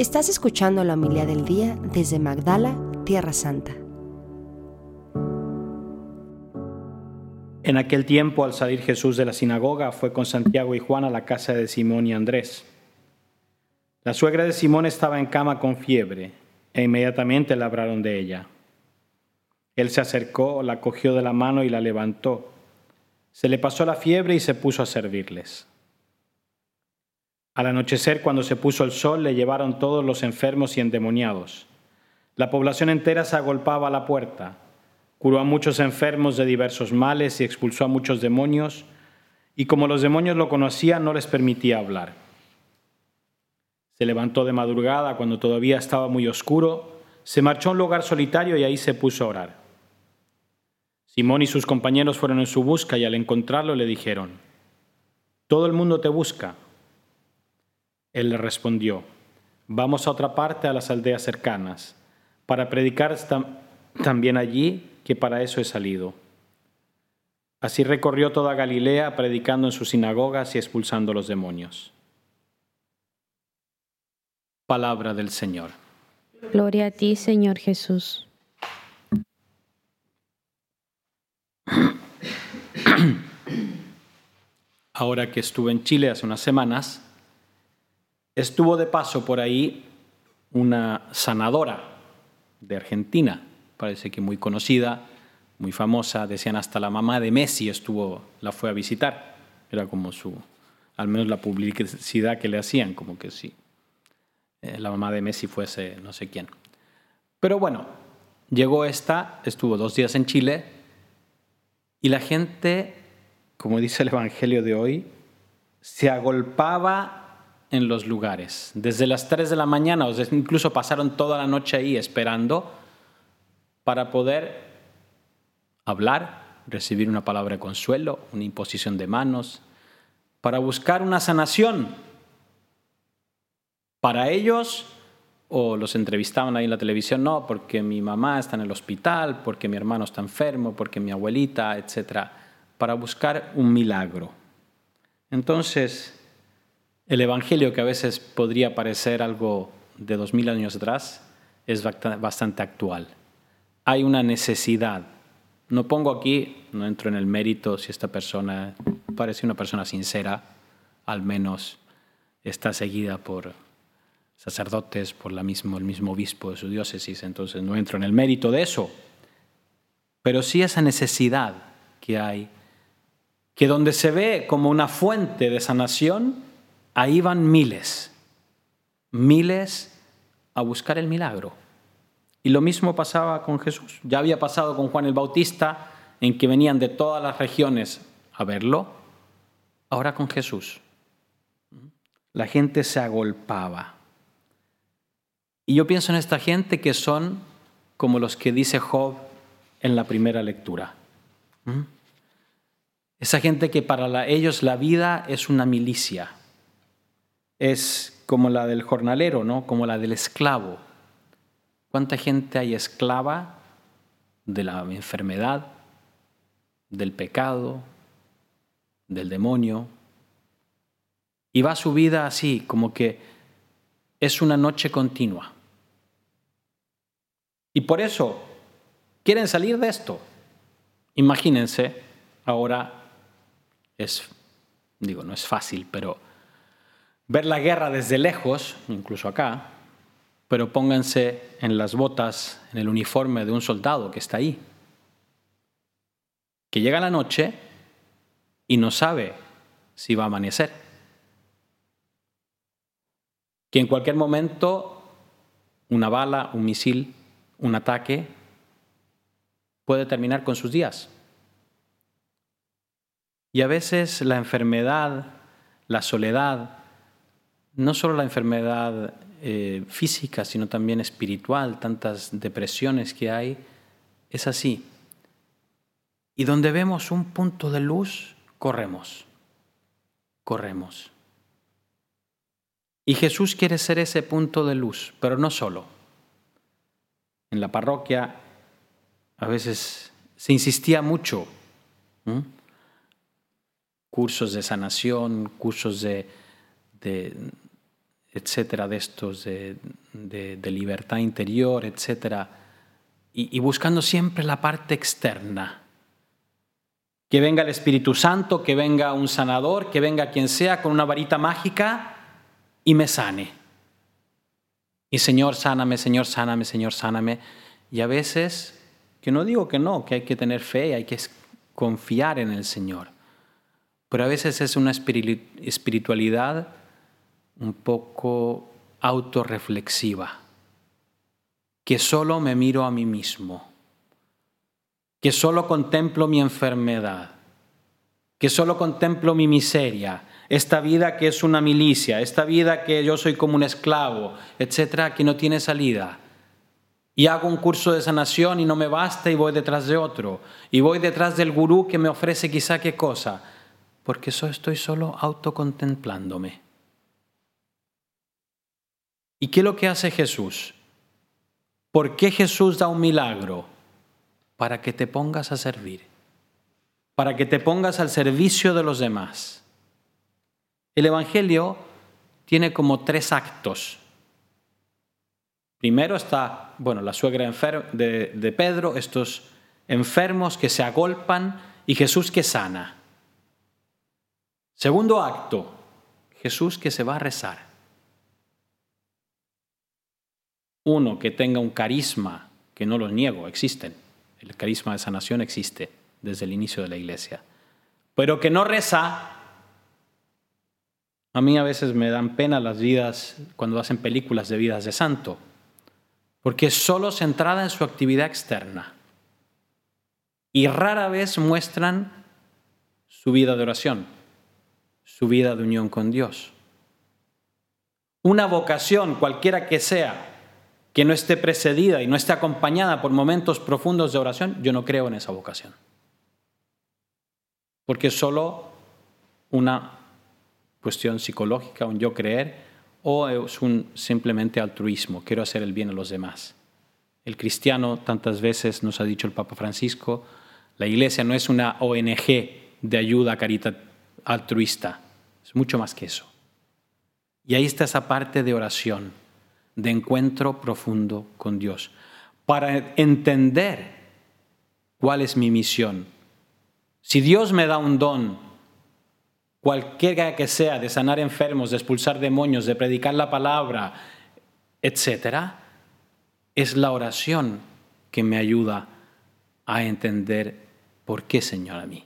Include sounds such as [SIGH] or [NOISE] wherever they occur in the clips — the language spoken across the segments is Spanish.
Estás escuchando la humildad del día desde Magdala, Tierra Santa. En aquel tiempo, al salir Jesús de la sinagoga, fue con Santiago y Juan a la casa de Simón y Andrés. La suegra de Simón estaba en cama con fiebre, e inmediatamente le hablaron de ella. Él se acercó, la cogió de la mano y la levantó. Se le pasó la fiebre y se puso a servirles. Al anochecer, cuando se puso el sol, le llevaron todos los enfermos y endemoniados. La población entera se agolpaba a la puerta. Curó a muchos enfermos de diversos males y expulsó a muchos demonios, y como los demonios lo conocían, no les permitía hablar. Se levantó de madrugada cuando todavía estaba muy oscuro, se marchó a un lugar solitario y ahí se puso a orar. Simón y sus compañeros fueron en su busca y al encontrarlo le dijeron, Todo el mundo te busca. Él le respondió, Vamos a otra parte, a las aldeas cercanas, para predicar también allí, que para eso he salido. Así recorrió toda Galilea, predicando en sus sinagogas y expulsando los demonios. Palabra del Señor. Gloria a ti, Señor Jesús. [CLEARS THROAT] Ahora que estuve en Chile hace unas semanas, estuvo de paso por ahí una sanadora de Argentina, parece que muy conocida, muy famosa, decían hasta la mamá de Messi estuvo, la fue a visitar, era como su, al menos la publicidad que le hacían, como que sí, eh, la mamá de Messi fuese no sé quién. Pero bueno, llegó esta, estuvo dos días en Chile y la gente, como dice el Evangelio de hoy, se agolpaba en los lugares. Desde las 3 de la mañana, o incluso pasaron toda la noche ahí esperando para poder hablar, recibir una palabra de consuelo, una imposición de manos, para buscar una sanación para ellos o los entrevistaban ahí en la televisión, no, porque mi mamá está en el hospital, porque mi hermano está enfermo, porque mi abuelita, etc., para buscar un milagro. Entonces, el Evangelio, que a veces podría parecer algo de dos mil años atrás, es bastante actual. Hay una necesidad. No pongo aquí, no entro en el mérito si esta persona parece una persona sincera, al menos está seguida por sacerdotes, por la mismo, el mismo obispo de su diócesis, entonces no entro en el mérito de eso. Pero sí esa necesidad que hay, que donde se ve como una fuente de sanación, ahí van miles, miles a buscar el milagro. Y lo mismo pasaba con Jesús. Ya había pasado con Juan el Bautista, en que venían de todas las regiones a verlo. Ahora con Jesús. La gente se agolpaba. Y yo pienso en esta gente que son como los que dice Job en la primera lectura. ¿Mm? Esa gente que para ellos la vida es una milicia. Es como la del jornalero, ¿no? Como la del esclavo. ¿Cuánta gente hay esclava de la enfermedad, del pecado, del demonio? Y va su vida así, como que es una noche continua. Y por eso quieren salir de esto. Imagínense, ahora es, digo, no es fácil, pero ver la guerra desde lejos, incluso acá, pero pónganse en las botas, en el uniforme de un soldado que está ahí, que llega la noche y no sabe si va a amanecer, que en cualquier momento una bala, un misil un ataque puede terminar con sus días. Y a veces la enfermedad, la soledad, no solo la enfermedad eh, física, sino también espiritual, tantas depresiones que hay, es así. Y donde vemos un punto de luz, corremos, corremos. Y Jesús quiere ser ese punto de luz, pero no solo en la parroquia a veces se insistía mucho. Cursos de sanación, cursos de, etcétera, de estos de, libertad interior, etcétera, y, y buscando siempre la parte externa. Que venga el Espíritu Santo, que venga un sanador, que venga quien sea con una varita mágica y me sane. Y Señor, sáname, Señor, sáname, Señor, sáname. Y a veces, que no digo que no, que hay que tener fe, hay que confiar en el Señor. Pero a veces es una espiritualidad un poco autorreflexiva, que solo me miro a mí mismo, que solo contemplo mi enfermedad, que solo contemplo mi miseria, esta vida que es una milicia, esta vida que yo soy como un esclavo, etcétera, que no tiene salida. Y hago un curso de sanación y no me basta y voy detrás de otro. Y voy detrás del gurú que me ofrece quizá qué cosa. Porque eso estoy solo autocontemplándome. ¿Y qué es lo que hace Jesús? ¿Por qué Jesús da un milagro? Para que te pongas a servir, para que te pongas al servicio de los demás. El Evangelio tiene como tres actos. Primero está, bueno, la suegra de, de Pedro, estos enfermos que se agolpan y Jesús que sana. Segundo acto, Jesús que se va a rezar uno que tenga un carisma, que no lo niego, existen. El carisma de sanación existe desde el inicio de la iglesia. Pero que no reza, a mí a veces me dan pena las vidas cuando hacen películas de vidas de santo, porque es solo centrada en su actividad externa. Y rara vez muestran su vida de oración, su vida de unión con Dios. Una vocación, cualquiera que sea, que no esté precedida y no esté acompañada por momentos profundos de oración, yo no creo en esa vocación. Porque es solo una cuestión psicológica, un yo creer, o es un simplemente altruismo, quiero hacer el bien a los demás. El cristiano, tantas veces nos ha dicho el Papa Francisco, la iglesia no es una ONG de ayuda caridad altruista, es mucho más que eso. Y ahí está esa parte de oración, de encuentro profundo con Dios, para entender cuál es mi misión. Si Dios me da un don, cualquiera que sea, de sanar enfermos, de expulsar demonios, de predicar la palabra, etc., es la oración que me ayuda a entender por qué, Señor, a mí.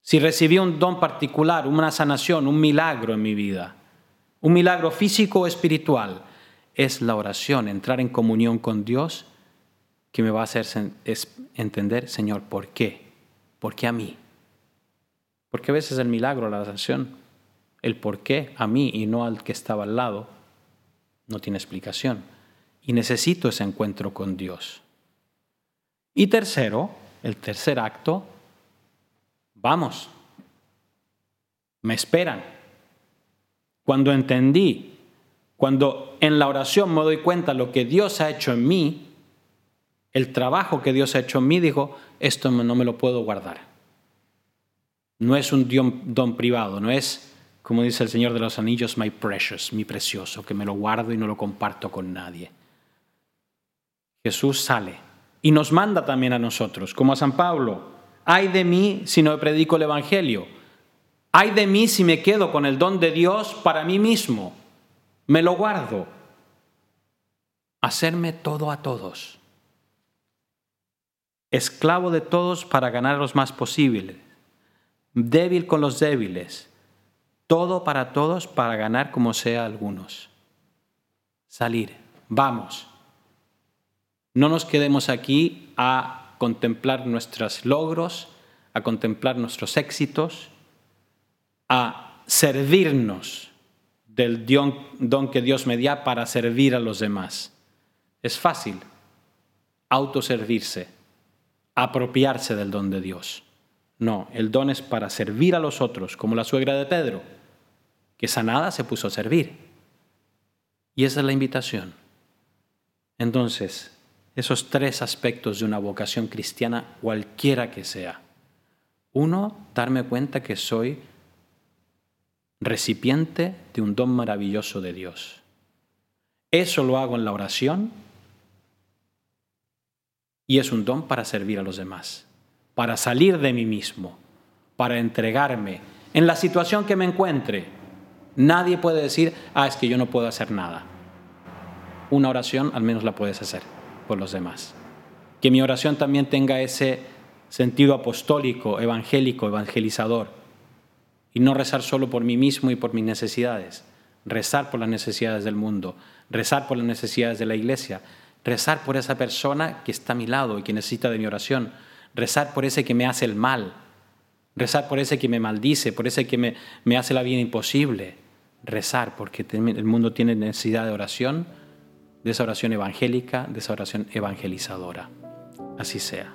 Si recibí un don particular, una sanación, un milagro en mi vida, un milagro físico o espiritual, es la oración, entrar en comunión con Dios, que me va a hacer entender, Señor, ¿por qué? ¿Por qué a mí? Porque a veces el milagro, la oración, el por qué a mí y no al que estaba al lado, no tiene explicación. Y necesito ese encuentro con Dios. Y tercero, el tercer acto, vamos, me esperan. Cuando entendí cuando en la oración me doy cuenta lo que Dios ha hecho en mí, el trabajo que Dios ha hecho en mí, digo, esto no me lo puedo guardar. No es un don, privado, no es, como dice el Señor de los Anillos, my precious, mi precioso, que me lo guardo y no lo comparto con nadie. Jesús sale y nos manda también a nosotros, como a San Pablo. Ay de mí si no predico el Evangelio. Ay de mí si me quedo con el don de Dios para mí mismo me lo guardo. Hacerme todo a todos. Esclavo de todos para ganar los más posibles. Débil con los débiles. Todo para todos para ganar como sea algunos. Salir. Vamos. No nos quedemos aquí a contemplar nuestros logros, a contemplar nuestros éxitos, a servirnos del don que Dios me da para servir a los demás. Es fácil autoservirse, apropiarse del don de Dios. No, el don es para servir a los otros, como la suegra de Pedro, que sanada se puso a servir. Y esa es la invitación. Entonces, esos tres aspectos de una vocación cristiana, cualquiera que sea. Uno, darme cuenta que soy recipiente de un don maravilloso de Dios. Eso lo hago en la oración y es un don para servir a los demás, para salir de mí mismo, para entregarme en la situación que me encuentre. Nadie puede decir, ah, es que yo no puedo hacer nada. Una oración al menos la puedes hacer por los demás. Que mi oración también tenga ese sentido apostólico, evangélico, evangelizador. Y no rezar solo por mí mismo y por mis necesidades. Rezar por las necesidades del mundo, rezar por las necesidades de la iglesia, rezar por esa persona que está a mi lado y que necesita de mi oración, rezar por ese que me hace el mal, rezar por ese que me maldice, por ese que me, me hace la vida imposible, rezar porque el mundo tiene necesidad de oración, de esa oración evangélica, de esa oración evangelizadora. Así sea.